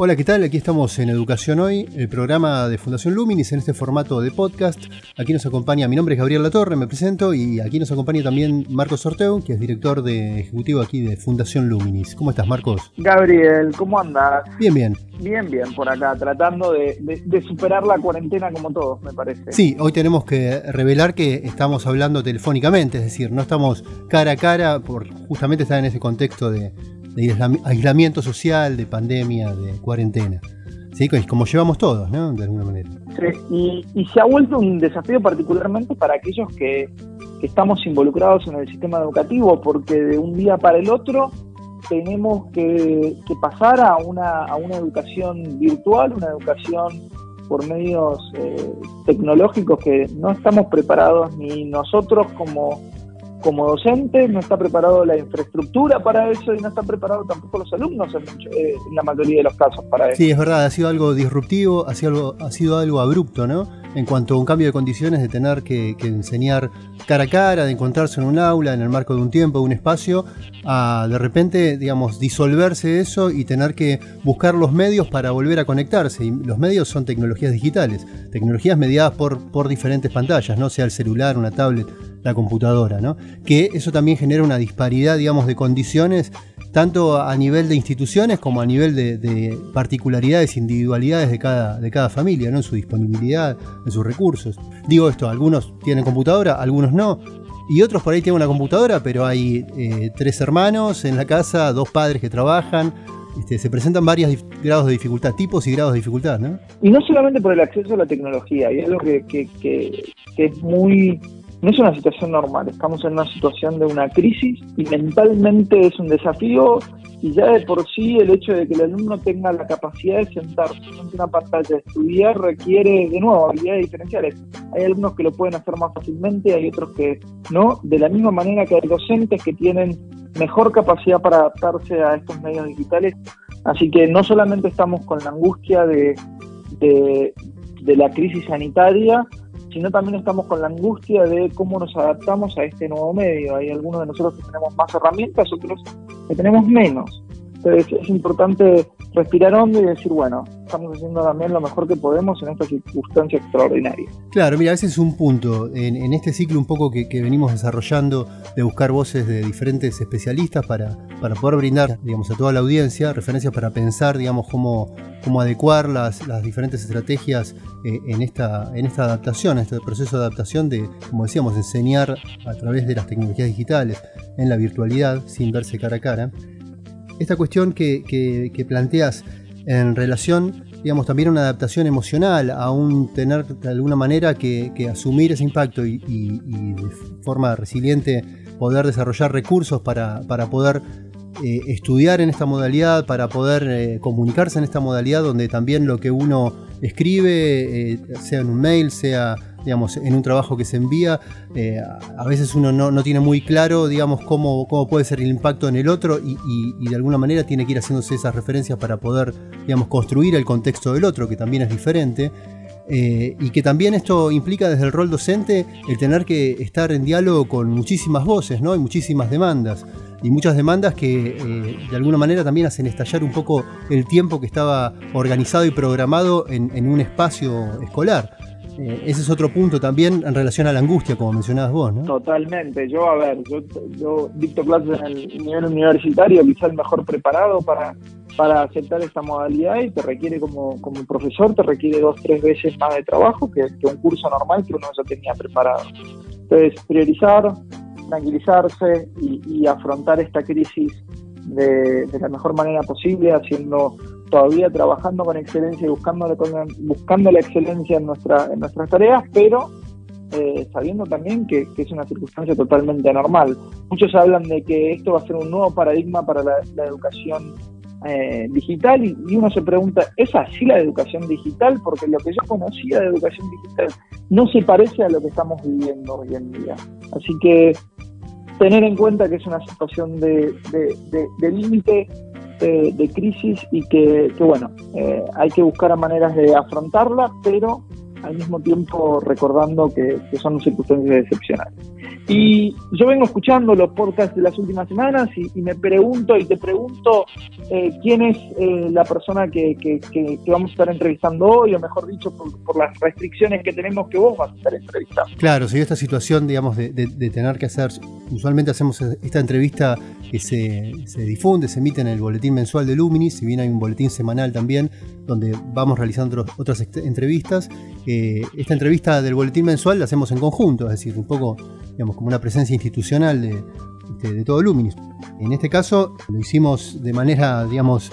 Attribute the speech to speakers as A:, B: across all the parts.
A: Hola, ¿qué tal? Aquí estamos en Educación Hoy, el programa de Fundación Luminis en este formato de podcast. Aquí nos acompaña, mi nombre es Gabriel Latorre, me presento, y aquí nos acompaña también Marcos Sorteo, que es director de ejecutivo aquí de Fundación Luminis. ¿Cómo estás, Marcos?
B: Gabriel, ¿cómo andas?
A: Bien, bien.
B: Bien, bien, por acá, tratando de, superar la cuarentena como todos, me parece.
A: Sí, hoy tenemos que revelar que estamos hablando telefónicamente, es decir, no estamos cara a cara, por justamente estar en ese contexto de de aislamiento social, de pandemia, de cuarentena. ¿Sí? Como llevamos todos, ¿no? De alguna manera.
B: Sí, y, se ha vuelto un desafío particularmente para aquellos que, estamos involucrados en el sistema educativo, porque de un día para el otro tenemos que, pasar a una, a una educación virtual, una educación por medios eh, tecnológicos que no estamos preparados ni nosotros como como docente, no está preparado la infraestructura para eso y no están preparados tampoco los alumnos eh, en, la mayoría de los casos para eso.
A: Sí, es verdad, ha sido algo disruptivo, ha sido algo, abrupto, ¿no? En cuanto a un cambio de condiciones de tener que, enseñar cara a cara, de encontrarse en un aula, en el marco de un tiempo, de un espacio, a de repente, digamos, disolverse eso y tener que buscar los medios para volver a conectarse. Y los medios son tecnologías digitales, tecnologías mediadas por diferentes pantallas, no sea el celular, una tablet la computadora, ¿no? Que eso también genera una disparidad, digamos, de condiciones, tanto a nivel de instituciones como a nivel de, particularidades, individualidades de cada, de cada familia, ¿no? En su disponibilidad, en sus recursos. Digo esto, algunos tienen computadora, algunos no. Y otros por ahí tienen una computadora, pero hay eh, tres hermanos en la casa, dos padres que trabajan, este, se presentan varios grados de dificultad, tipos y grados de dificultad, ¿no?
B: Y no solamente por el acceso a la tecnología, y algo que, que es muy no es una situación normal, estamos en una situación de una crisis y mentalmente es un desafío y ya de por sí el hecho de que el alumno tenga la capacidad de sentarse frente una pantalla de estudiar requiere de nuevo habilidades diferenciales. Hay alumnos que lo pueden hacer más fácilmente, hay otros que no, de la misma manera que hay docentes que tienen mejor capacidad para adaptarse a estos medios digitales. Así que no solamente estamos con la angustia de, de, de la crisis sanitaria, sino también estamos con la angustia de cómo nos adaptamos a este nuevo medio. Hay algunos de nosotros que tenemos más herramientas, otros que tenemos menos. Entonces es importante respirar hondo y decir, bueno, estamos haciendo también lo mejor que podemos en esta circunstancia extraordinaria.
A: Claro, mira, ese es un punto. En, este ciclo un poco que, venimos desarrollando de buscar voces de diferentes especialistas para, poder brindar, digamos, a toda la audiencia referencias para pensar, digamos, cómo, adecuar las, las diferentes estrategias eh, en, esta, en esta adaptación, en este proceso de adaptación de, como decíamos, enseñar a través de las tecnologías digitales en la virtualidad sin verse cara a cara esta cuestión que, planteas en relación, digamos, también a una adaptación emocional, a un tener de alguna manera que, asumir ese impacto y, de forma resiliente poder desarrollar recursos para, poder eh, estudiar en esta modalidad, para poder eh, comunicarse en esta modalidad donde también lo que uno escribe, eh, sea en un mail, sea digamos, en un trabajo que se envía, eh, a veces uno no, tiene muy claro, digamos, cómo, cómo puede ser el impacto en el otro y, de alguna manera tiene que ir haciéndose esas referencias para poder, digamos, construir el contexto del otro, que también es diferente. Eh, y que también esto implica desde el rol docente el tener que estar en diálogo con muchísimas voces, ¿no? Y muchísimas demandas. Y muchas demandas que eh, de alguna manera también hacen estallar un poco el tiempo que estaba organizado y programado en un espacio escolar. Eh, ese es otro punto también en relación a la angustia, como mencionabas vos, ¿no?
B: Totalmente. Yo, a ver, yo, dicto clases en el nivel universitario, quizá el mejor preparado para, para aceptar esta modalidad y te requiere como, como profesor, te requiere dos, tres veces más de trabajo que, un curso normal que uno ya tenía preparado. Entonces, priorizar, tranquilizarse y, afrontar esta crisis de, de, la mejor manera posible, haciendo todavía trabajando con excelencia y buscando, buscando la excelencia en, nuestra, en nuestras tareas, pero eh, sabiendo también que, es una circunstancia totalmente anormal. Muchos hablan de que esto va a ser un nuevo paradigma para la, educación eh, digital y, uno se pregunta, ¿es así la educación digital? Porque lo que yo conocía de educación digital no se parece a lo que estamos viviendo hoy en día. Así que tener en cuenta que es una situación de, de, límite, de, crisis y que, bueno, eh, hay que buscar maneras de afrontarla, pero al mismo tiempo recordando que, que son circunstancias excepcionales. Y yo vengo escuchando los podcasts de las últimas semanas y, me pregunto y te pregunto eh, quién es eh, la persona que, que, vamos a estar entrevistando hoy, o mejor dicho, por, las restricciones que tenemos que vos vas a estar entrevistando.
A: Claro, si esta situación, digamos, de, de, tener que hacer, usualmente hacemos esta entrevista que se, se, difunde, se emite en el boletín mensual de Luminis, si bien hay un boletín semanal también, donde vamos realizando otras entrevistas. Eh, esta entrevista del boletín mensual la hacemos en conjunto, es decir, un poco digamos, como una presencia institucional de, todo Luminis. En este caso lo hicimos de manera, digamos,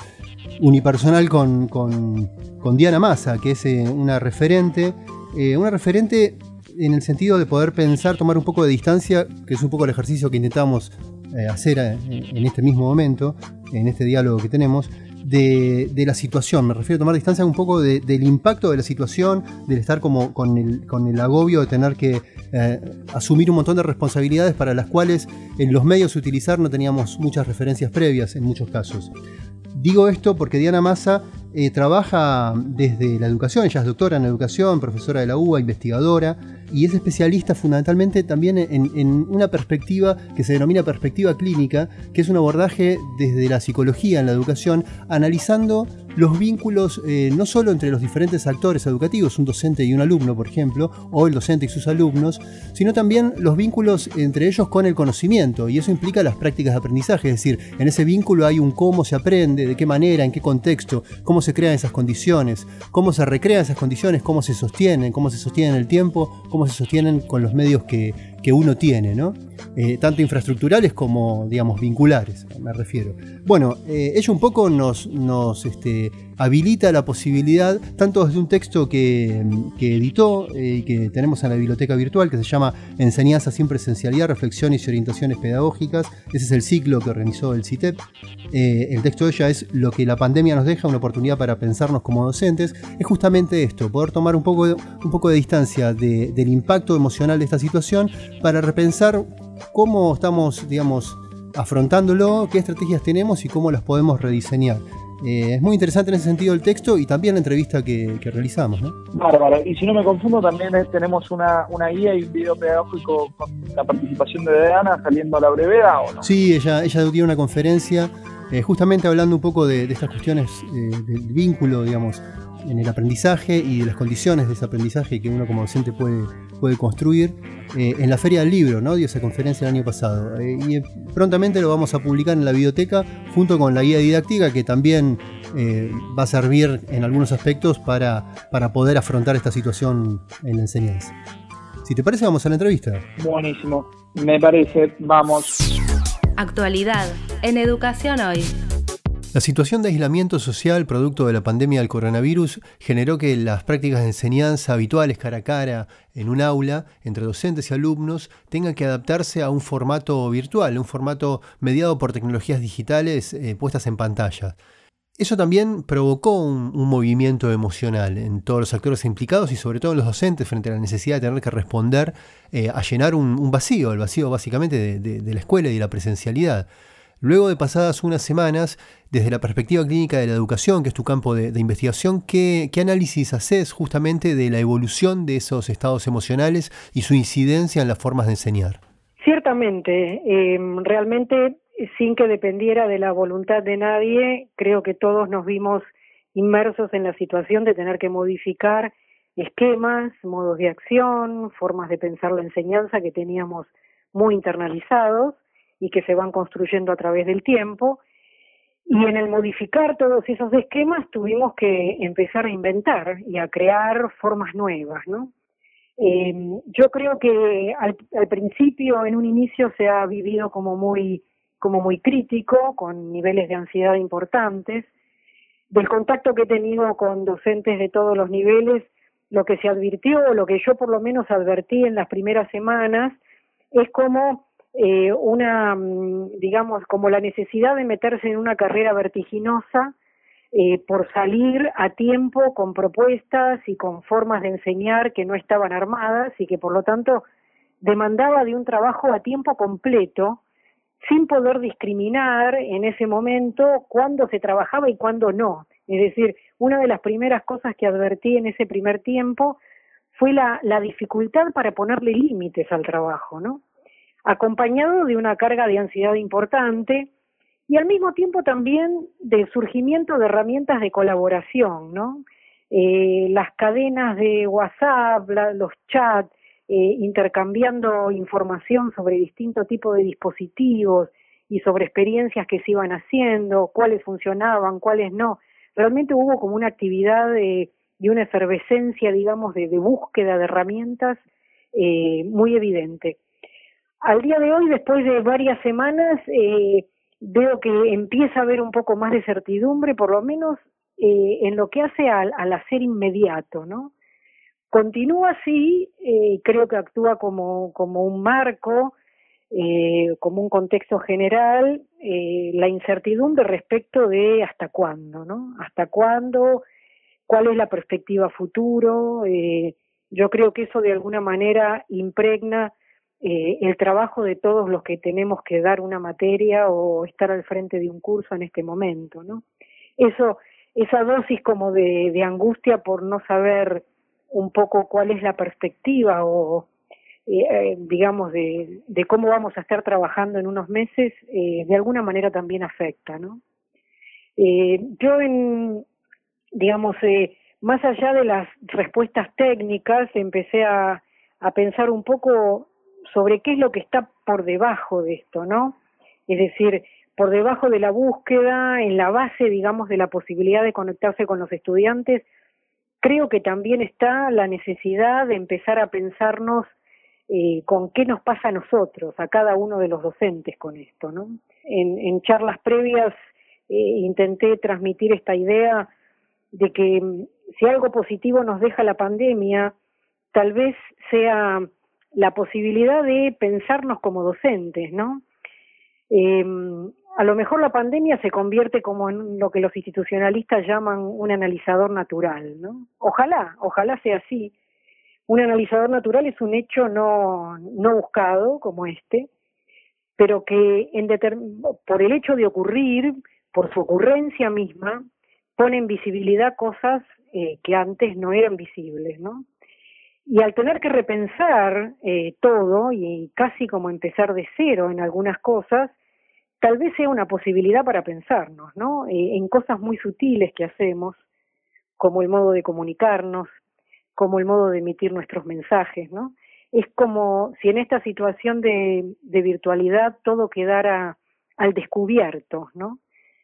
A: unipersonal con, Diana Massa, que es eh, una referente, eh, una referente en el sentido de poder pensar, tomar un poco de distancia, que es un poco el ejercicio que intentamos eh, hacer en este mismo momento, en este diálogo que tenemos, de, la situación. Me refiero a tomar distancia un poco del impacto de la situación, del estar como con el, con el agobio de tener que eh, asumir un montón de responsabilidades para las cuales en los medios utilizar no teníamos muchas referencias previas en muchos casos. Digo esto porque Diana Massa eh, trabaja desde la educación, ella es doctora en educación, profesora de la UBA, investigadora, y es especialista fundamentalmente también en, una perspectiva que se denomina perspectiva clínica, que es un abordaje desde la psicología en la educación, analizando los vínculos eh, no solo entre los diferentes actores educativos, un docente y un alumno, por ejemplo, o el docente y sus alumnos, sino también los vínculos entre ellos con el conocimiento, y eso implica las prácticas de aprendizaje, es decir, en ese vínculo hay un cómo se aprende, de qué manera, en qué contexto, cómo se crean esas condiciones, cómo se recrean esas condiciones, cómo se sostienen, cómo se sostienen el tiempo, cómo se sostienen con los medios que, que uno tiene, ¿no? Eh, tanto infraestructurales como, digamos, vinculares, me refiero. Bueno, eh, ello un poco nos, nos este, habilita la posibilidad, tanto desde un texto que, editó y eh, que tenemos en la biblioteca virtual, que se llama Enseñanza sin presencialidad, reflexiones y orientaciones pedagógicas, ese es el ciclo que organizó el CITEP. el texto de ella es Lo que la pandemia nos deja, una oportunidad para pensarnos como docentes, es justamente esto, poder tomar un poco de, un poco de distancia del impacto emocional de esta situación para repensar cómo estamos, digamos, afrontándolo, qué estrategias tenemos y cómo las podemos rediseñar. Eh, es muy interesante en ese sentido el texto y también la entrevista que, realizamos. ¿no?
B: Bárbaro. Y si no me confundo, también tenemos una, guía y un video pedagógico con la participación de Diana saliendo a la brevedad, ¿o no?
A: Sí, ella, ella dio una conferencia eh, justamente hablando un poco de, estas cuestiones eh, del vínculo, digamos, en el aprendizaje y de las condiciones de ese aprendizaje que uno como docente puede, puede construir. Eh, en la Feria del Libro, ¿no? Dio esa conferencia el año pasado. Eh, y prontamente lo vamos a publicar en la biblioteca junto con la guía didáctica que también eh, va a servir en algunos aspectos para, para poder afrontar esta situación en la enseñanza. Si te parece, vamos a la entrevista.
B: Buenísimo, me parece, vamos.
C: Actualidad en Educación Hoy.
A: La situación de aislamiento social producto de la pandemia del coronavirus generó que las prácticas de enseñanza habituales cara a cara en un aula entre docentes y alumnos tengan que adaptarse a un formato virtual, un formato mediado por tecnologías digitales eh, puestas en pantalla. Eso también provocó un, movimiento emocional en todos los actores implicados y sobre todo en los docentes frente a la necesidad de tener que responder eh, a llenar un, vacío, el vacío básicamente de la escuela y de la presencialidad. Luego de pasadas unas semanas, desde la perspectiva clínica de la educación, que es tu campo de, investigación, ¿qué, análisis haces justamente de la evolución de esos estados emocionales y su incidencia en las formas de enseñar?
D: Ciertamente, em, realmente sin que dependiera de la voluntad de nadie, creo que todos nos vimos inmersos en la situación de tener que modificar esquemas, modos de acción, formas de pensar la enseñanza que teníamos muy internalizados y que se van construyendo a través del tiempo. Y en el modificar todos esos esquemas tuvimos que empezar a inventar y a crear formas nuevas, ¿no? Eh, yo creo que al, al, principio, en un inicio, se ha vivido como muy, como muy crítico, con niveles de ansiedad importantes. Del contacto que he tenido con docentes de todos los niveles, lo que se advirtió, lo que yo por lo menos advertí en las primeras semanas, es como eh, una, mm, digamos, como la necesidad de meterse en una carrera vertiginosa eh, por salir a tiempo con propuestas y con formas de enseñar que no estaban armadas y que por lo tanto demandaba de un trabajo a tiempo completo sin poder discriminar en ese momento cuándo se trabajaba y cuándo no. Es decir, una de las primeras cosas que advertí en ese primer tiempo fue la, dificultad para ponerle límites al trabajo, ¿no? Acompañado de una carga de ansiedad importante, y al mismo tiempo también del surgimiento de herramientas de colaboración, ¿no? Eh, las cadenas de WhatsApp, los chats, eh, intercambiando información sobre distintos tipos de dispositivos y sobre experiencias que se iban haciendo, cuáles funcionaban, cuáles no. Realmente hubo como una actividad de, y una efervescencia, digamos, de, búsqueda de herramientas eh, muy evidente. Al día de hoy, después de varias semanas, eh, veo que empieza a haber un poco más de certidumbre, por lo menos eh, en lo que hace al, hacer inmediato, ¿no? Continúa así, eh, creo que actúa como, un marco, eh, como un contexto general, eh, la incertidumbre respecto de hasta cuándo, ¿no? Hasta cuándo, cuál es la perspectiva futuro. Yo creo que eso de alguna manera impregna el trabajo de todos los que tenemos que dar una materia o estar al frente de un curso en este momento, ¿no? Esa dosis como de angustia por no saber un poco cuál es la perspectiva o eh, eh, digamos de, cómo vamos a estar trabajando en unos meses eh, de alguna manera también afecta no eh, yo en digamos eh, más allá de las respuestas técnicas empecé a, a pensar un poco sobre qué es lo que está por debajo de esto, ¿no? Es decir, por debajo de la búsqueda, en la base, digamos, de la posibilidad de conectarse con los estudiantes, creo que también está la necesidad de empezar a pensarnos eh, con qué nos pasa a nosotros, a cada uno de los docentes con esto, ¿no? En, en charlas previas eh, intenté transmitir esta idea de que mm, si algo positivo nos deja la pandemia, tal vez sea la posibilidad de pensarnos como docentes, ¿no? Eh, a lo mejor la pandemia se convierte como en lo que los institucionalistas llaman un analizador natural, ¿no? Ojalá, ojalá sea así. Un analizador natural es un hecho no, no buscado como este, pero que en por el hecho de ocurrir, por su ocurrencia misma, pone en visibilidad cosas eh, que antes no eran visibles, ¿no? Y al tener que repensar eh, todo y casi como empezar de cero en algunas cosas, tal vez sea una posibilidad para pensarnos, ¿no? Eh, en cosas muy sutiles que hacemos, como el modo de comunicarnos, como el modo de emitir nuestros mensajes, ¿no? Es como si en esta situación de, de virtualidad todo quedara al descubierto, ¿no?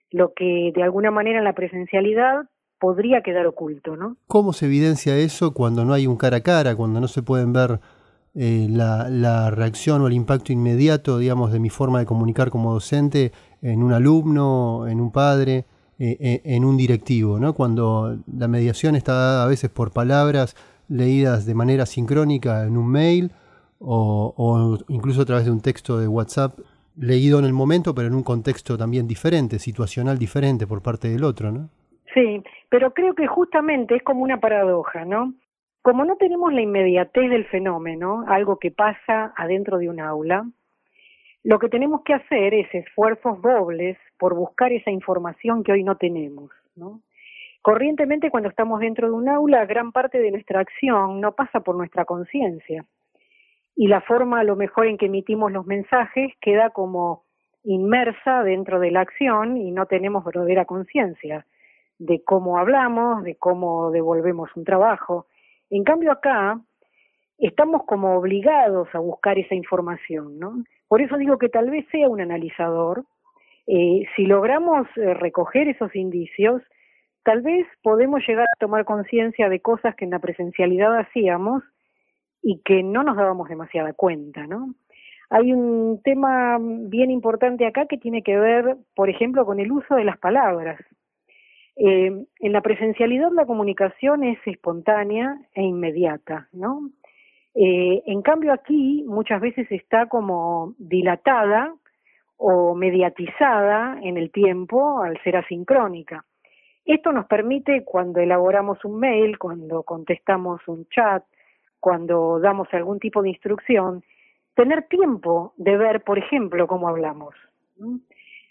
D: Lo que de alguna manera en la presencialidad podría quedar oculto, ¿no?
A: ¿Cómo se evidencia eso cuando no hay un cara a cara, cuando no se pueden ver eh, la, la, reacción o el impacto inmediato, digamos, de mi forma de comunicar como docente en un alumno, en un padre, eh, eh, en un directivo, ¿no? Cuando la mediación está dada a veces por palabras leídas de manera sincrónica en un mail o, o incluso a través de un texto de WhatsApp leído en el momento, pero en un contexto también diferente, situacional diferente por parte del otro, ¿no?
D: Sí, pero creo que justamente es como una paradoja, ¿no? Como no tenemos la inmediatez del fenómeno, algo que pasa adentro de un aula, lo que tenemos que hacer es esfuerzos dobles por buscar esa información que hoy no tenemos, ¿no? Corrientemente cuando estamos dentro de un aula, gran parte de nuestra acción no pasa por nuestra conciencia. Y la forma a lo mejor en que emitimos los mensajes queda como inmersa dentro de la acción y no tenemos verdadera conciencia de cómo hablamos, de cómo devolvemos un trabajo. En cambio acá estamos como obligados a buscar esa información, ¿no? Por eso digo que tal vez sea un analizador. Eh, si logramos eh, recoger esos indicios, tal vez podemos llegar a tomar conciencia de cosas que en la presencialidad hacíamos y que no nos dábamos demasiada cuenta, ¿no? Hay un tema bien importante acá que tiene que ver, por ejemplo, con el uso de las palabras. Eh, en la presencialidad la comunicación es espontánea e inmediata, ¿no? Eh, en cambio aquí muchas veces está como dilatada o mediatizada en el tiempo al ser asincrónica. Esto nos permite cuando elaboramos un mail, cuando contestamos un chat, cuando damos algún tipo de instrucción, tener tiempo de ver, por ejemplo, cómo hablamos.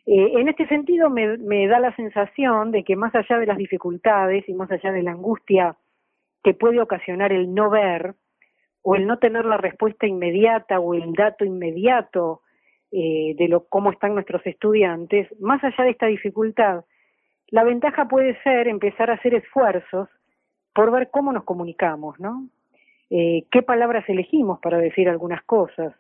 D: Eh, en este sentido me, me da la sensación de que más allá de las dificultades y más allá de la angustia que puede ocasionar el no ver o el no tener la respuesta inmediata o el dato inmediato eh, de lo cómo están nuestros estudiantes, más allá de esta dificultad, la ventaja puede ser empezar a hacer esfuerzos por ver cómo nos comunicamos, ¿no? Eh, qué palabras elegimos para decir algunas cosas.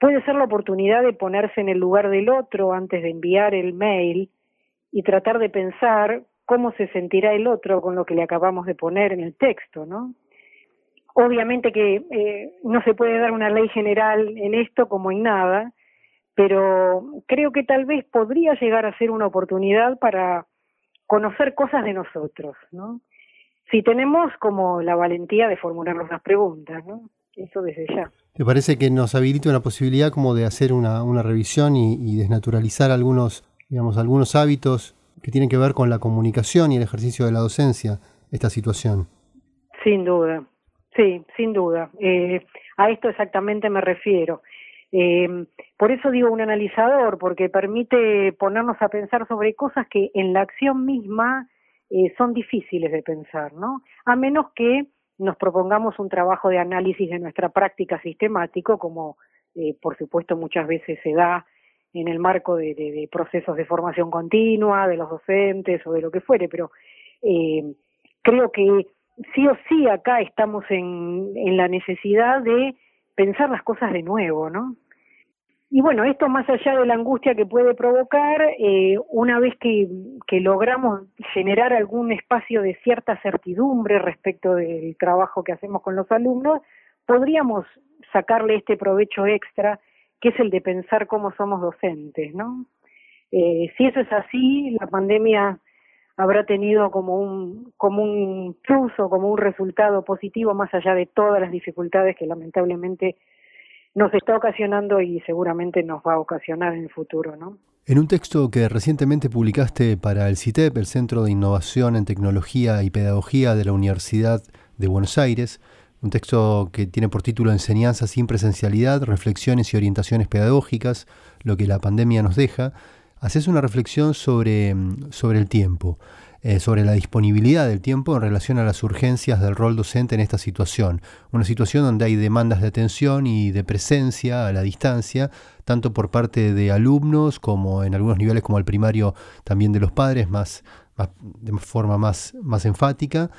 D: Puede ser la oportunidad de ponerse en el lugar del otro antes de enviar el mail y tratar de pensar cómo se sentirá el otro con lo que le acabamos de poner en el texto, ¿no? Obviamente que eh, no se puede dar una ley general en esto como en nada, pero creo que tal vez podría llegar a ser una oportunidad para conocer cosas de nosotros, ¿no? Si tenemos como la valentía de formularnos las preguntas, ¿no? Eso desde ya.
A: ¿Te parece que nos habilita una posibilidad como de hacer una, una revisión y, desnaturalizar algunos, digamos, algunos hábitos que tienen que ver con la comunicación y el ejercicio de la docencia, esta situación?
D: Sin duda, sí, sin duda. Eh, a esto exactamente me refiero. Eh, por eso digo un analizador, porque permite ponernos a pensar sobre cosas que en la acción misma eh, son difíciles de pensar, ¿no? A menos que nos propongamos un trabajo de análisis de nuestra práctica sistemático, como eh, por supuesto muchas veces se da en el marco de, procesos de formación continua, de los docentes o de lo que fuere, pero eh, creo que sí o sí acá estamos en, en la necesidad de pensar las cosas de nuevo, ¿no? Y bueno, esto más allá de la angustia que puede provocar, eh, una vez que, logramos generar algún espacio de cierta certidumbre respecto del trabajo que hacemos con los alumnos, podríamos sacarle este provecho extra, que es el de pensar cómo somos docentes, ¿no? Eh, si eso es así, la pandemia habrá tenido como un, como un plus o como un resultado positivo más allá de todas las dificultades que lamentablemente nos está ocasionando y seguramente nos va a ocasionar en el futuro, ¿no?
A: En un texto que recientemente publicaste para el CITEP, el Centro de Innovación en Tecnología y Pedagogía de la Universidad de Buenos Aires, un texto que tiene por título Enseñanza sin presencialidad, reflexiones y orientaciones pedagógicas, lo que la pandemia nos deja, haces una reflexión sobre, sobre el tiempo, eh, sobre la disponibilidad del tiempo en relación a las urgencias del rol docente en esta situación. Una situación donde hay demandas de atención y de presencia a la distancia, tanto por parte de alumnos como en algunos niveles como el primario también de los padres, más, de forma más, más enfática.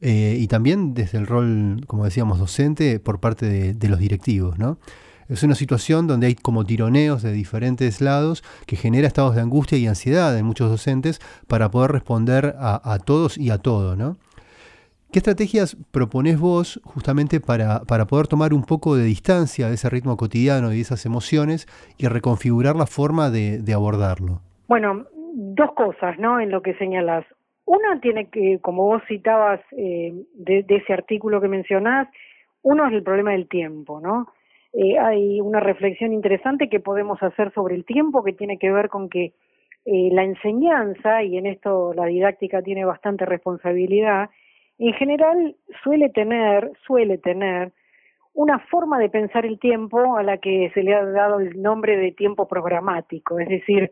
A: Eh, y también desde el rol, como decíamos, docente por parte de, de los directivos, ¿no? Es una situación donde hay como tironeos de diferentes lados que genera estados de angustia y ansiedad en muchos docentes para poder responder a, todos y a todo, ¿no? ¿Qué estrategias proponés vos justamente para, para, poder tomar un poco de distancia de ese ritmo cotidiano y de esas emociones y reconfigurar la forma de, abordarlo?
D: Bueno, dos cosas, ¿no? En lo que señalas. Una tiene que, como vos citabas eh, de, de, ese artículo que mencionás, uno es el problema del tiempo, ¿no? Eh, hay una reflexión interesante que podemos hacer sobre el tiempo que tiene que ver con que eh, la enseñanza, y en esto la didáctica tiene bastante responsabilidad, en general suele tener, suele tener una forma de pensar el tiempo a la que se le ha dado el nombre de tiempo programático, es decir,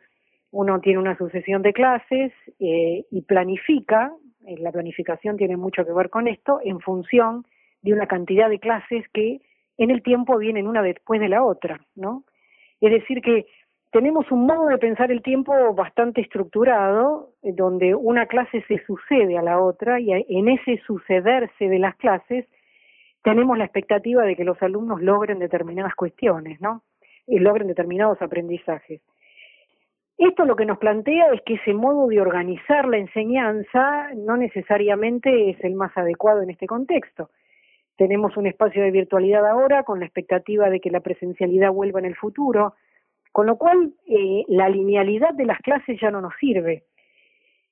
D: uno tiene una sucesión de clases eh, y planifica, la planificación tiene mucho que ver con esto, en función de una cantidad de clases que en el tiempo vienen una después de la otra, ¿no? Es decir, que tenemos un modo de pensar el tiempo bastante estructurado, eh, donde una clase se sucede a la otra y en ese sucederse de las clases tenemos la expectativa de que los alumnos logren determinadas cuestiones, ¿no? Y logren determinados aprendizajes. Esto lo que nos plantea es que ese modo de organizar la enseñanza no necesariamente es el más adecuado en este contexto. Tenemos un espacio de virtualidad ahora con la expectativa de que la presencialidad vuelva en el futuro, con lo cual eh, la linealidad de las clases ya no nos sirve.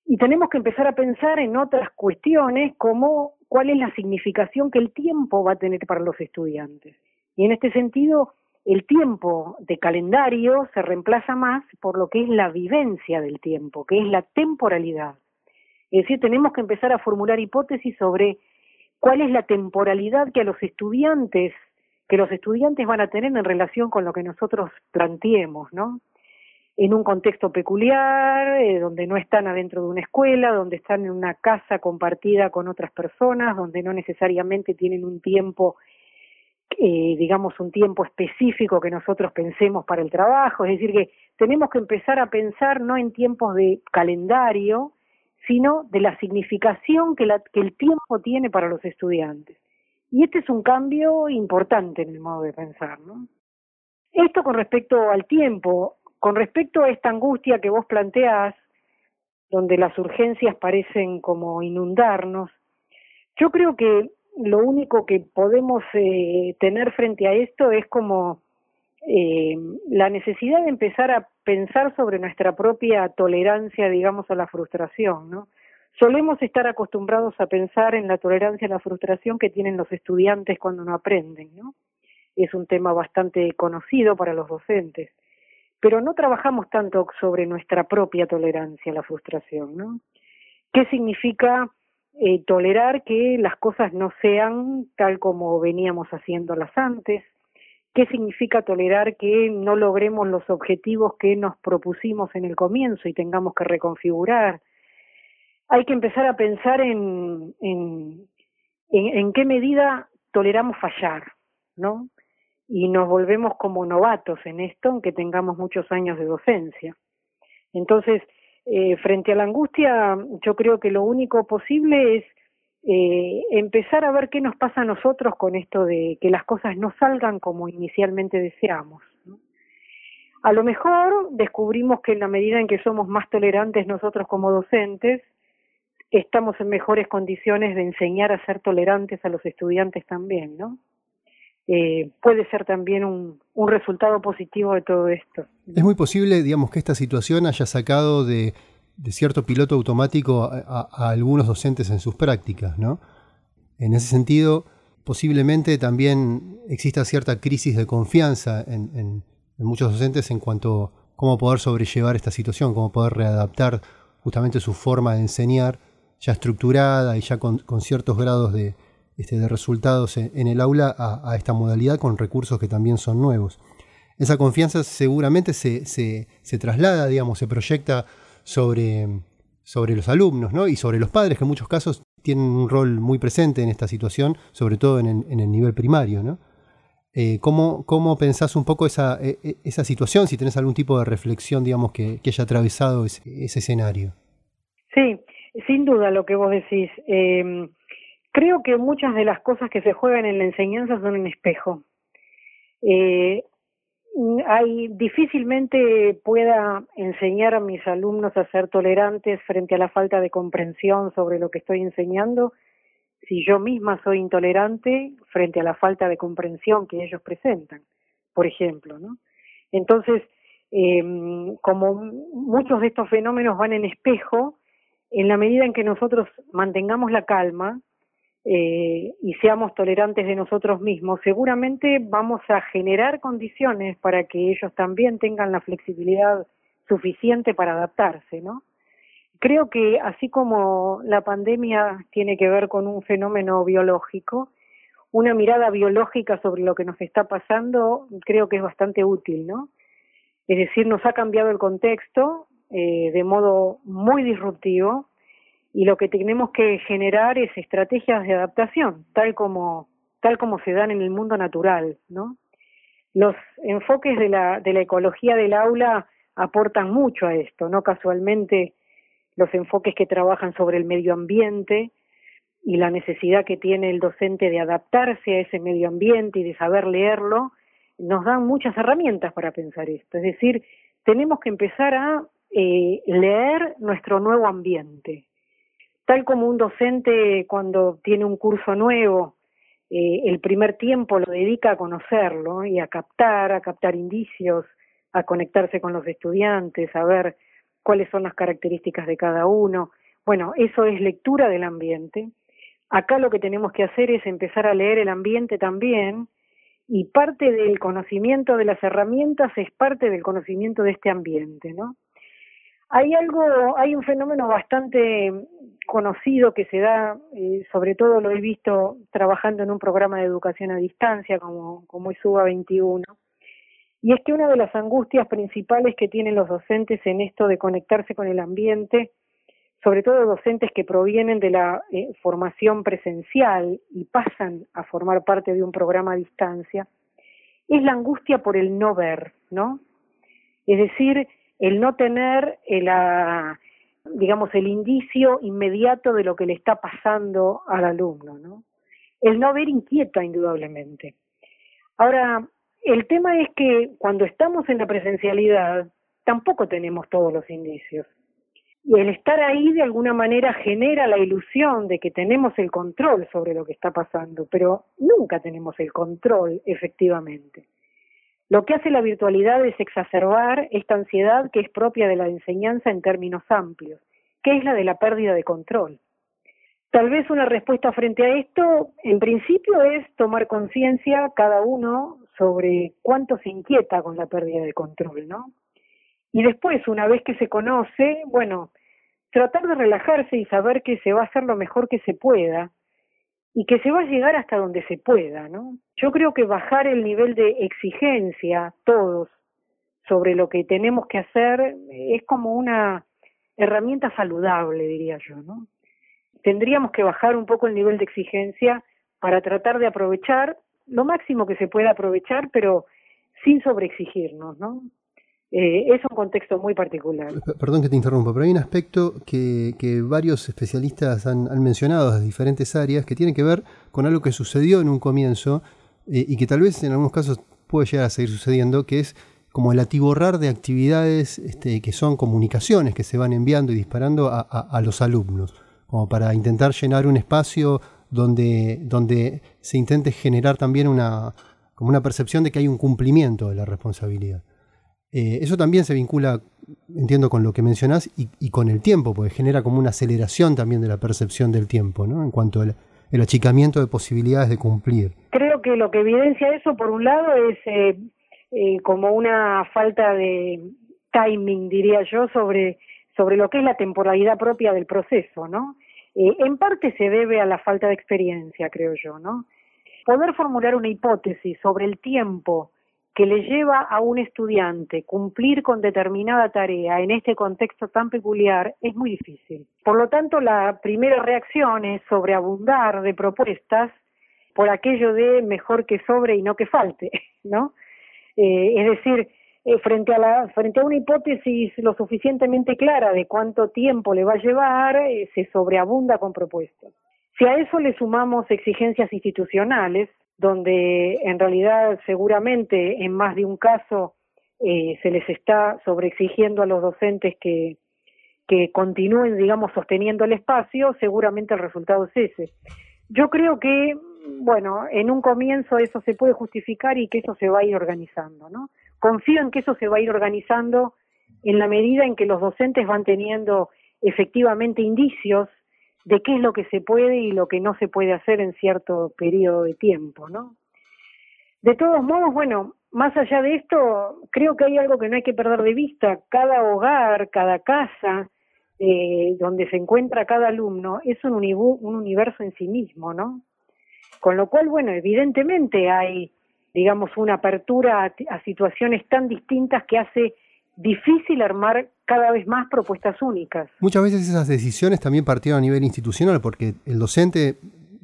D: Y tenemos que empezar a pensar en otras cuestiones como cuál es la significación que el tiempo va a tener para los estudiantes. Y en este sentido, el tiempo de calendario se reemplaza más por lo que es la vivencia del tiempo, que es la temporalidad. Es decir, tenemos que empezar a formular hipótesis sobre cuál es la temporalidad que los estudiantes que los estudiantes van a tener en relación con lo que nosotros planteemos, ¿no? En un contexto peculiar, eh, donde no están adentro de una escuela, donde están en una casa compartida con otras personas, donde no necesariamente tienen un tiempo, eh, digamos, un tiempo específico que nosotros pensemos para el trabajo. Es decir, que tenemos que empezar a pensar no en tiempos de calendario, sino de la significación que, la, que el tiempo tiene para los estudiantes. Y este es un cambio importante en el modo de pensar, ¿no? Esto con respecto al tiempo, con respecto a esta angustia que vos planteás, donde las urgencias parecen como inundarnos, yo creo que lo único que podemos eh, tener frente a esto es como eh, la necesidad de empezar a pensar sobre nuestra propia tolerancia, digamos, a la frustración, ¿no? Solemos estar acostumbrados a pensar en la tolerancia a la frustración que tienen los estudiantes cuando no aprenden, ¿no? Es un tema bastante conocido para los docentes, pero no trabajamos tanto sobre nuestra propia tolerancia a la frustración, ¿no? ¿Qué significa eh, tolerar que las cosas no sean tal como veníamos haciéndolas antes? ¿Qué significa tolerar que no logremos los objetivos que nos propusimos en el comienzo y tengamos que reconfigurar? hay que empezar a pensar en, en, qué medida toleramos fallar, ¿no? Y nos volvemos como novatos en esto, aunque tengamos muchos años de docencia. Entonces, eh, frente a la angustia, yo creo que lo único posible es eh, empezar a ver qué nos pasa a nosotros con esto de que las cosas no salgan como inicialmente deseamos. A lo mejor descubrimos que en la medida en que somos más tolerantes nosotros como docentes, estamos en mejores condiciones de enseñar a ser tolerantes a los estudiantes también, ¿no? Eh, puede ser también un, un, resultado positivo de todo esto.
A: Es muy posible, digamos, que esta situación haya sacado de, de cierto piloto automático a, algunos docentes en sus prácticas, ¿no? En ese sentido, posiblemente también exista cierta crisis de confianza en muchos docentes en cuanto a cómo poder sobrellevar esta situación, cómo poder readaptar justamente su forma de enseñar ya estructurada y ya con, ciertos grados de, este, de resultados en, el aula a, esta modalidad con recursos que también son nuevos. Esa confianza seguramente se, se, se traslada, digamos, se proyecta sobre, sobre los alumnos ¿no? y sobre los padres, que en muchos casos tienen un rol muy presente en esta situación, sobre todo en el, en el nivel primario. ¿no? Eh, ¿cómo, ¿Cómo pensás un poco esa, e, e, esa situación, si tenés algún tipo de reflexión, digamos, que, haya atravesado ese, ese escenario?
D: Sí, sin duda lo que vos decís. Eh, creo que muchas de las cosas que se juegan en la enseñanza son un espejo. Eh, hay difícilmente pueda enseñar a mis alumnos a ser tolerantes frente a la falta de comprensión sobre lo que estoy enseñando si yo misma soy intolerante frente a la falta de comprensión que ellos presentan, por ejemplo, ¿no? Entonces, eh, como muchos de estos fenómenos van en espejo, en la medida en que nosotros mantengamos la calma eh, y seamos tolerantes de nosotros mismos, seguramente vamos a generar condiciones para que ellos también tengan la flexibilidad suficiente para adaptarse, ¿no? Creo que así como la pandemia tiene que ver con un fenómeno biológico, una mirada biológica sobre lo que nos está pasando creo que es bastante útil, ¿no? Es decir, nos ha cambiado el contexto, eh, de modo muy disruptivo y lo que tenemos que generar es estrategias de adaptación, tal como, tal como se dan en el mundo natural, ¿no? Los enfoques de la, de la ecología del aula aportan mucho a esto, no casualmente los enfoques que trabajan sobre el medio ambiente y la necesidad que tiene el docente de adaptarse a ese medio ambiente y de saber leerlo, nos dan muchas herramientas para pensar esto. Es decir, tenemos que empezar a eh, leer nuestro nuevo ambiente. Tal como un docente cuando tiene un curso nuevo, eh, el primer tiempo lo dedica a conocerlo y a captar, a captar indicios, a conectarse con los estudiantes, a ver cuáles son las características de cada uno. Bueno, eso es lectura del ambiente. Acá lo que tenemos que hacer es empezar a leer el ambiente también y parte del conocimiento de las herramientas es parte del conocimiento de este ambiente, ¿no? Hay algo, hay un fenómeno bastante conocido que se da, eh, sobre todo lo he visto trabajando en un programa de educación a distancia como, como es UBA 21, y es que una de las angustias principales que tienen los docentes en esto de conectarse con el ambiente, sobre todo docentes que provienen de la eh, formación presencial y pasan a formar parte de un programa a distancia, es la angustia por el no ver, ¿no? Es decir, el no tener eh, digamos, el indicio inmediato de lo que le está pasando al alumno, ¿no? El no ver inquieta indudablemente. Ahora, el tema es que cuando estamos en la presencialidad, tampoco tenemos todos los indicios. Y el estar ahí de alguna manera genera la ilusión de que tenemos el control sobre lo que está pasando, pero nunca tenemos el control efectivamente. Lo que hace la virtualidad es exacerbar esta ansiedad que es propia de la enseñanza en términos amplios, que es la de la pérdida de control. Tal vez una respuesta frente a esto, en principio, es tomar conciencia cada uno sobre cuánto se inquieta con la pérdida de control, ¿no? Y después, una vez que se conoce, bueno, tratar de relajarse y saber que se va a hacer lo mejor que se pueda y que se va a llegar hasta donde se pueda, ¿no? Yo creo que bajar el nivel de exigencia todos sobre lo que tenemos que hacer es como una herramienta saludable, diría yo, ¿no? Tendríamos que bajar un poco el nivel de exigencia para tratar de aprovechar lo máximo que se pueda aprovechar, pero sin sobreexigirnos, ¿no? Eh, es un contexto muy particular.
A: Perdón que te interrumpa, pero hay un aspecto que, que varios especialistas han, mencionado de diferentes áreas que tiene que ver con algo que sucedió en un comienzo eh, y que tal vez en algunos casos puede llegar a seguir sucediendo, que es como el atiborrar de actividades este, que son comunicaciones que se van enviando y disparando a, a los alumnos, como para intentar llenar un espacio donde, donde se intente generar también una, como una percepción de que hay un cumplimiento de la responsabilidad. Eh, eso también se vincula, entiendo, con lo que mencionás y, con el tiempo, porque genera como una aceleración también de la percepción del tiempo, ¿no? En cuanto al el achicamiento de posibilidades de cumplir.
D: Creo que lo que evidencia eso, por un lado, es eh, eh, como una falta de timing, diría yo, sobre, sobre lo que es la temporalidad propia del proceso, ¿no? Eh, en parte se debe a la falta de experiencia, creo yo, ¿no? Poder formular una hipótesis sobre el tiempo que le lleva a un estudiante cumplir con determinada tarea en este contexto tan peculiar es muy difícil. Por lo tanto, la primera reacción es sobreabundar de propuestas por aquello de mejor que sobre y no que falte, ¿no? Eh, es decir, eh, frente a la frente a una hipótesis lo suficientemente clara de cuánto tiempo le va a llevar eh, se sobreabunda con propuestas si a eso le sumamos exigencias institucionales donde en realidad seguramente en más de un caso eh, se les está sobreexigiendo a los docentes que que continúen digamos sosteniendo el espacio seguramente el resultado es ese. Yo creo que bueno en un comienzo eso se puede justificar y que eso se va a ir organizando no confío en que eso se va a ir organizando en la medida en que los docentes van teniendo efectivamente indicios de qué es lo que se puede y lo que no se puede hacer en cierto periodo de tiempo, ¿no? De todos modos, bueno, más allá de esto, creo que hay algo que no hay que perder de vista. Cada hogar, cada casa, eh, donde se encuentra cada alumno, es un, un universo en sí mismo, ¿no? Con lo cual, bueno, evidentemente hay digamos, una apertura a, situaciones tan distintas que hace difícil armar cada vez más propuestas únicas.
A: Muchas veces esas decisiones también partieron a nivel institucional, porque el docente,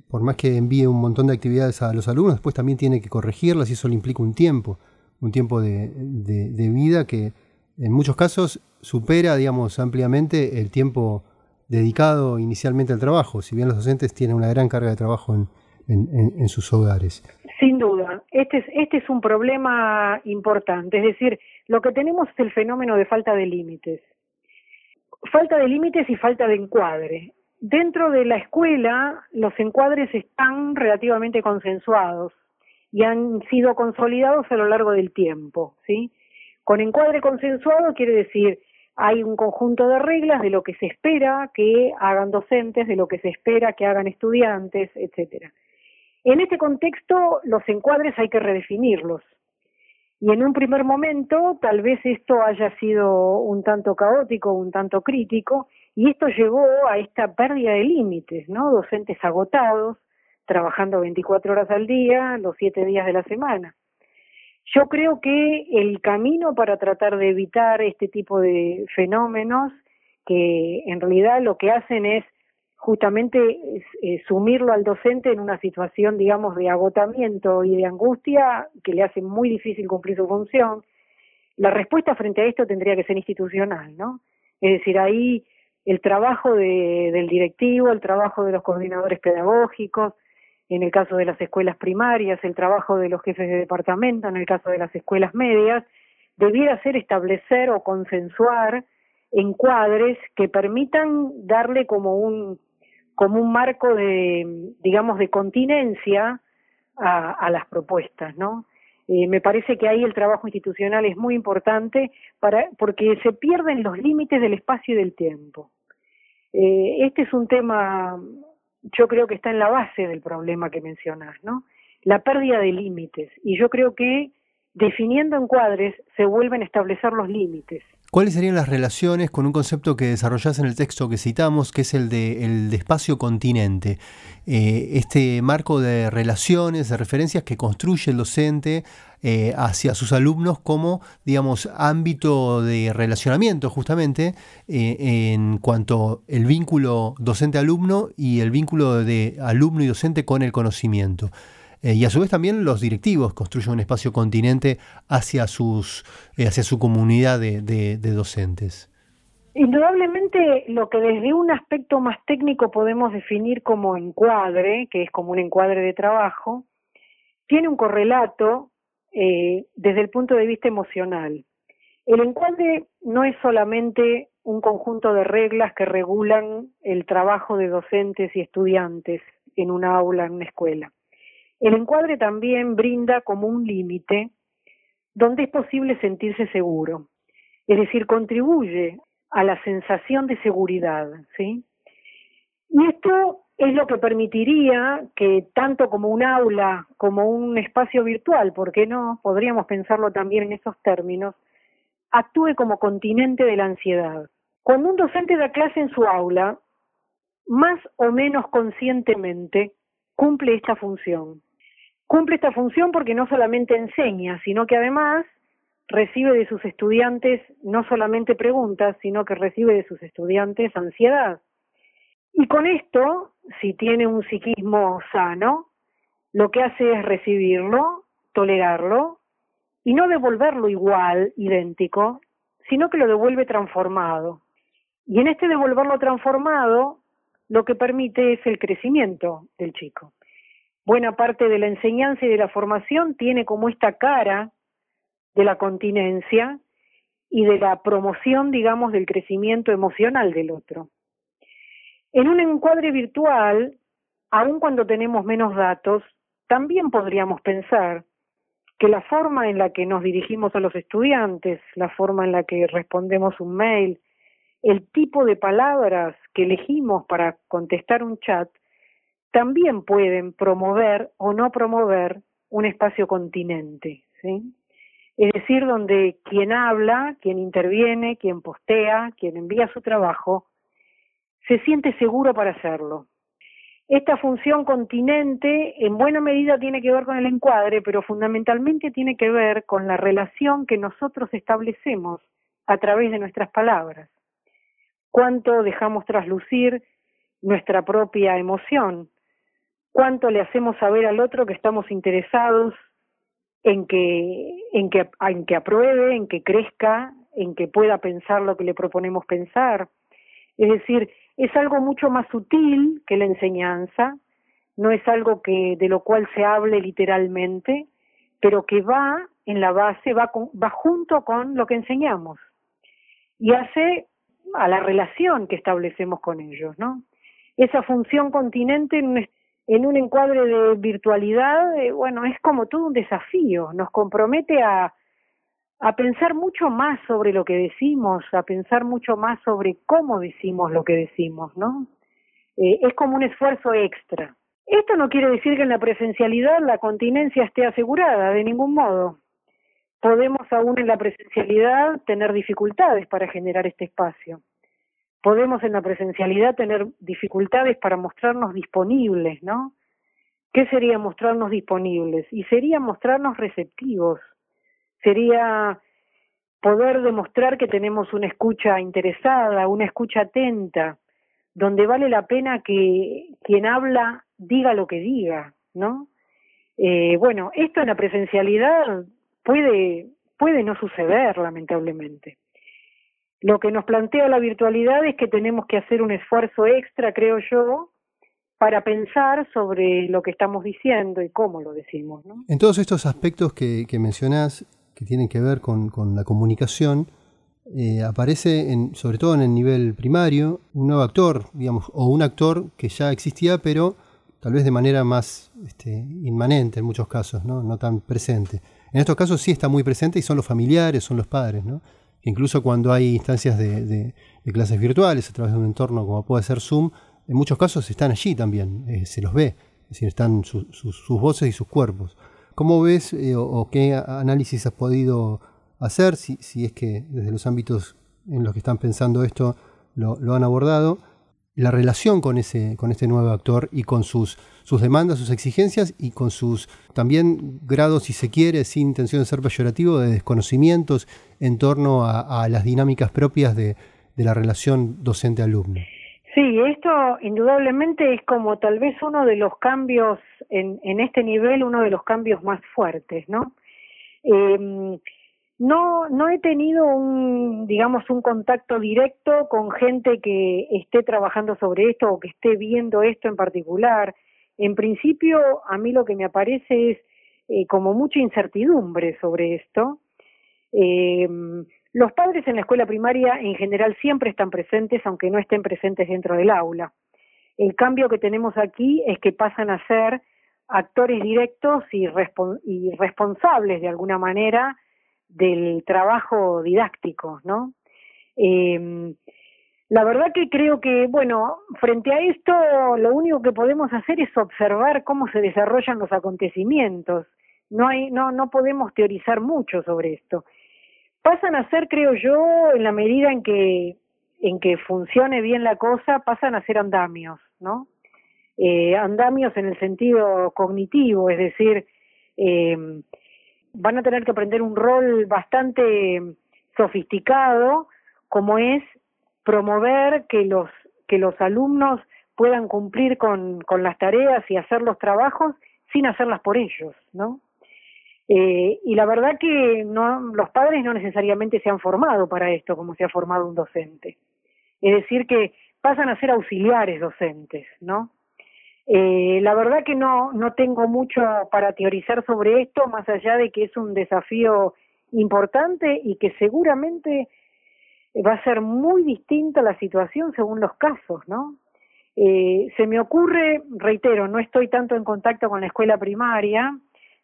A: por más que envíe un montón de actividades a los alumnos, después también tiene que corregirlas y eso le implica un tiempo, un tiempo de, vida que en muchos casos supera, digamos, ampliamente el tiempo dedicado inicialmente al trabajo, si bien los docentes tienen una gran carga de trabajo en sus hogares.
D: Sin duda, este es, este es un problema importante, es decir, lo que tenemos es el fenómeno de falta de límites. Falta de límites y falta de encuadre. Dentro de la escuela, los encuadres están relativamente consensuados y han sido consolidados a lo largo del tiempo, ¿sí? Con encuadre consensuado quiere decir hay un conjunto de reglas de lo que se espera que hagan docentes, de lo que se espera que hagan estudiantes, etcétera. En este contexto, los encuadres hay que redefinirlos. Y en un primer momento, tal vez esto haya sido un tanto caótico, un tanto crítico, y esto llevó a esta pérdida de límites, ¿no? Docentes agotados, trabajando 24 horas al día, los 7 días de la semana. Yo creo que el camino para tratar de evitar este tipo de fenómenos, que en realidad lo que hacen es justamente sumirlo al docente en una situación, digamos, de agotamiento y de angustia que le hace muy difícil cumplir su función. La respuesta frente a esto tendría que ser institucional, ¿no? Es decir, ahí el trabajo de, del directivo, el trabajo de los coordinadores pedagógicos, en el caso de las escuelas primarias, el trabajo de los jefes de departamento, en el caso de las escuelas medias, debiera ser establecer o consensuar encuadres que permitan darle como un como un marco de digamos de continencia a, a las propuestas, ¿no? Eh, me parece que ahí el trabajo institucional es muy importante para porque se pierden los límites del espacio y del tiempo. Eh, este es un tema yo creo que está en la base del problema que mencionas, ¿no? La pérdida de límites. Y yo creo que definiendo encuadres se vuelven a establecer los límites.
A: ¿Cuáles serían las relaciones con un concepto que desarrollás en el texto que citamos, que es el de, el espacio continente? Eh, este marco de relaciones, de referencias que construye el docente eh, hacia sus alumnos como, digamos, ámbito de relacionamiento, justamente, eh, en cuanto el vínculo docente-alumno y el vínculo de alumno y docente con el conocimiento. Eh, y a su vez también los directivos construyen un espacio continente hacia, sus, eh, hacia su comunidad de, docentes.
D: Indudablemente lo que desde un aspecto más técnico podemos definir como encuadre, que es como un encuadre de trabajo, tiene un correlato eh, desde el punto de vista emocional. El encuadre no es solamente un conjunto de reglas que regulan el trabajo de docentes y estudiantes en una aula, en una escuela. El encuadre también brinda como un límite donde es posible sentirse seguro, es decir, contribuye a la sensación de seguridad, ¿sí? Y esto es lo que permitiría que tanto como un aula como un espacio virtual, ¿por qué no? Podríamos pensarlo también en esos términos, actúe como continente de la ansiedad. Cuando un docente da clase en su aula, más o menos conscientemente cumple esta función. Cumple esta función porque no solamente enseña, sino que además recibe de sus estudiantes no solamente preguntas, sino que recibe de sus estudiantes ansiedad. Y con esto, si tiene un psiquismo sano, lo que hace es recibirlo, tolerarlo y no devolverlo igual, idéntico, sino que lo devuelve transformado. Y en este devolverlo transformado, lo que permite es el crecimiento del chico buena parte de la enseñanza y de la formación tiene como esta cara de la continencia y de la promoción, digamos, del crecimiento emocional del otro. En un encuadre virtual, aun cuando tenemos menos datos, también podríamos pensar que la forma en la que nos dirigimos a los estudiantes, la forma en la que respondemos un mail, el tipo de palabras que elegimos para contestar un chat, también pueden promover o no promover un espacio continente. Es decir, donde quien habla, quien interviene, quien postea, quien envía su trabajo, se siente seguro para hacerlo. Esta función continente en buena medida tiene que ver con el encuadre, pero fundamentalmente tiene que ver con la relación que nosotros establecemos a través de nuestras palabras. Cuánto dejamos traslucir nuestra propia emoción, cuánto le hacemos saber al otro que estamos interesados en que, en que, en que apruebe, en que crezca, en que pueda pensar lo que le proponemos pensar. Es decir, es algo mucho más sutil que la enseñanza, no es algo que de lo cual se hable literalmente, pero que va en la base, va, va junto con lo que enseñamos y hace a la relación que establecemos con ellos, ¿no? Esa función continente en un en un encuadre de virtualidad, eh, bueno, es como todo un desafío, nos compromete a, a pensar mucho más sobre lo que decimos, a pensar mucho más sobre cómo decimos lo que decimos, ¿no? Eh, es como un esfuerzo extra. Esto no quiere decir que en la presencialidad la continencia esté asegurada, de ningún modo. Podemos aún en la presencialidad tener dificultades para generar este espacio. Podemos en la presencialidad tener dificultades para mostrarnos disponibles, ¿no? ¿Qué sería mostrarnos disponibles? Y sería mostrarnos receptivos, sería poder demostrar que tenemos una escucha interesada, una escucha atenta, donde vale la pena que quien habla diga lo que diga, ¿no? Eh, bueno, esto en la presencialidad puede, puede no suceder, lamentablemente. Lo que nos plantea la virtualidad es que tenemos que hacer un esfuerzo extra, creo yo, para pensar sobre lo que estamos diciendo y cómo lo decimos. ¿no?
A: En todos estos aspectos que, que mencionás, que tienen que ver con, la comunicación, eh, aparece, en, sobre todo en el nivel primario, un nuevo actor, digamos, o un actor que ya existía, pero tal vez de manera más este, inmanente en muchos casos, ¿no? no tan presente. En estos casos sí está muy presente y son los familiares, son los padres, ¿no? Incluso cuando hay instancias de, clases virtuales a través de un entorno como puede ser Zoom, en muchos casos están allí también, eh, se los ve, están sus voces y sus cuerpos. ¿Cómo ves eh, o, qué análisis has podido hacer, si, es que desde los ámbitos en los que están pensando esto lo, han abordado, la relación con, ese, con este nuevo actor y con sus, sus demandas, sus exigencias y con sus también grados, si se quiere, sin intención de ser peyorativo, de desconocimientos en torno a, las dinámicas propias de, de la relación docente-alumno?
D: Sí, esto indudablemente es como tal vez uno de los cambios en, en este nivel, uno de los cambios más fuertes, ¿no? Eh, no, no he tenido un, digamos, un contacto directo con gente que esté trabajando sobre esto o que esté viendo esto en particular. En principio, a mí lo que me aparece es eh, como mucha incertidumbre sobre esto. Eh, los padres en la escuela primaria en general siempre están presentes, aunque no estén presentes dentro del aula. El cambio que tenemos aquí es que pasan a ser actores directos y, y responsables de alguna manera del trabajo didáctico, ¿no? Eh, la verdad que creo que, bueno, frente a esto, lo único que podemos hacer es observar cómo se desarrollan los acontecimientos. No hay, no, no podemos teorizar mucho sobre esto pasan a ser, creo yo, en la medida en que en que funcione bien la cosa, pasan a ser andamios, ¿no? Eh, andamios en el sentido cognitivo, es decir, eh, van a tener que aprender un rol bastante sofisticado, como es promover que los que los alumnos puedan cumplir con, con las tareas y hacer los trabajos sin hacerlas por ellos, ¿no? Eh, y la verdad que no, los padres no necesariamente se han formado para esto como se ha formado un docente. Es decir, que pasan a ser auxiliares docentes, ¿no? Eh, la verdad que no, no tengo mucho para teorizar sobre esto, más allá de que es un desafío importante y que seguramente va a ser muy distinta la situación según los casos, ¿no? Eh, se me ocurre, reitero, no estoy tanto en contacto con la escuela primaria,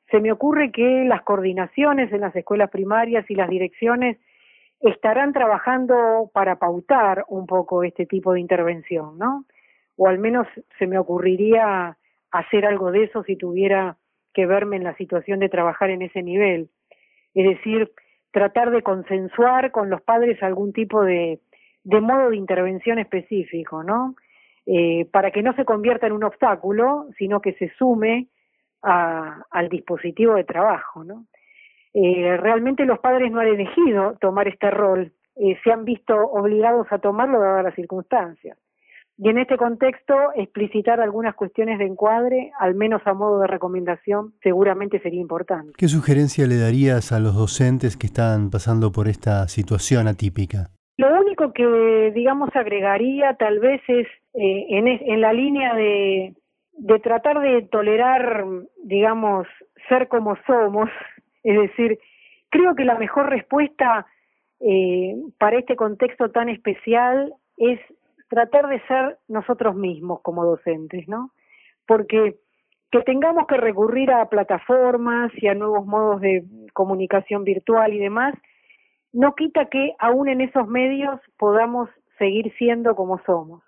D: se me ocurre que las coordinaciones en las escuelas primarias y las direcciones estarán trabajando para pautar un poco este tipo de intervención, ¿no? O al menos se me ocurriría hacer algo de eso si tuviera que verme en la situación de trabajar en ese nivel. Es decir, tratar de consensuar con los padres algún tipo de, modo de intervención específico, ¿no? Eh, para que no se convierta en un obstáculo, sino que se sume al dispositivo de trabajo, ¿no? Eh, realmente los padres no han elegido tomar este rol, eh, se han visto obligados a tomarlo dadas las circunstancias. Y en este contexto, explicitar algunas cuestiones de encuadre, al menos a modo de recomendación, seguramente sería importante.
A: ¿Qué sugerencia le darías a los docentes que están pasando por esta situación atípica?
D: Lo único que, digamos, agregaría tal vez es eh, en, en la línea de de tratar de tolerar, digamos, ser como somos, es decir, creo que la mejor respuesta eh, para este contexto tan especial es tratar de ser nosotros mismos como docentes, ¿no? Porque que tengamos que recurrir a plataformas y a nuevos modos de comunicación virtual y demás, no quita que aún en esos medios podamos seguir siendo como somos.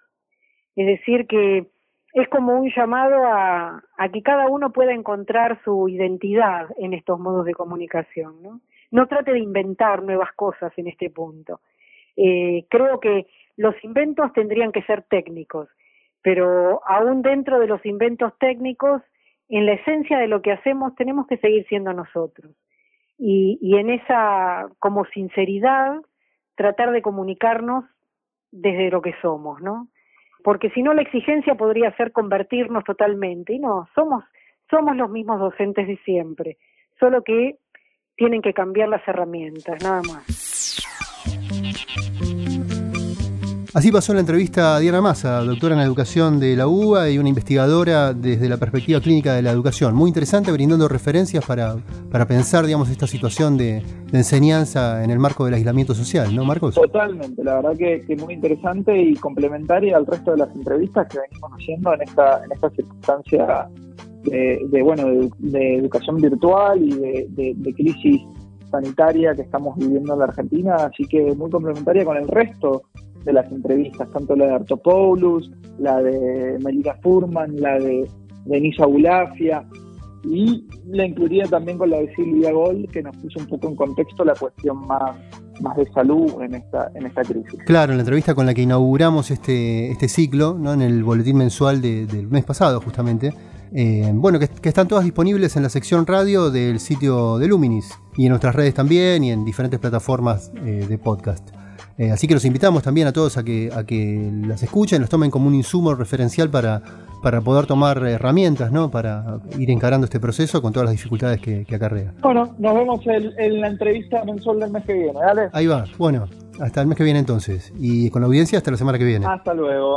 D: Es decir, que es como un llamado a, que cada uno pueda encontrar su identidad en estos modos de comunicación. No, no trate de inventar nuevas cosas en este punto. Eh, creo que los inventos tendrían que ser técnicos, pero aún dentro de los inventos técnicos, en la esencia de lo que hacemos tenemos que seguir siendo nosotros. Y, y en esa como sinceridad tratar de comunicarnos desde lo que somos, ¿no? Porque si no la exigencia podría ser convertirnos totalmente y no, somos somos los mismos docentes de siempre, solo que tienen que cambiar las herramientas, nada más.
A: Así pasó la entrevista a Diana Massa, doctora en educación de la UBA y una investigadora desde la perspectiva clínica de la educación. Muy interesante, brindando referencias para, para pensar, digamos, esta situación de, enseñanza en el marco del aislamiento social, ¿no, Marcos?
B: Totalmente, la verdad que, muy interesante y complementaria al resto de las entrevistas que venimos haciendo en esta, en esta circunstancia de, bueno, de, educación virtual y de, de crisis sanitaria que estamos viviendo en la Argentina, así que muy complementaria con el resto de las entrevistas, tanto la de Artopoulos, la de Melina Furman, la de Denisa Bulafia, y la incluiría también con la de Silvia Gol, que nos puso un poco en contexto la cuestión más, más de salud en esta, en esta crisis.
A: Claro, en la entrevista con la que inauguramos este, este ciclo, ¿no? en el boletín mensual del mes pasado justamente, eh, bueno, que, están todas disponibles en la sección radio del sitio de Luminis y en nuestras redes también y en diferentes plataformas eh, de podcast. Eh, así que los invitamos también a todos a que, a que las escuchen, los tomen como un insumo referencial para, para poder tomar herramientas, ¿no? Para ir encarando este proceso con todas las dificultades que, acarrea.
B: Bueno, nos vemos en, la entrevista mensual del mes que viene, ¿vale?
A: Ahí va, bueno, hasta el mes que viene entonces. Y con la audiencia hasta la semana que viene.
B: Hasta luego.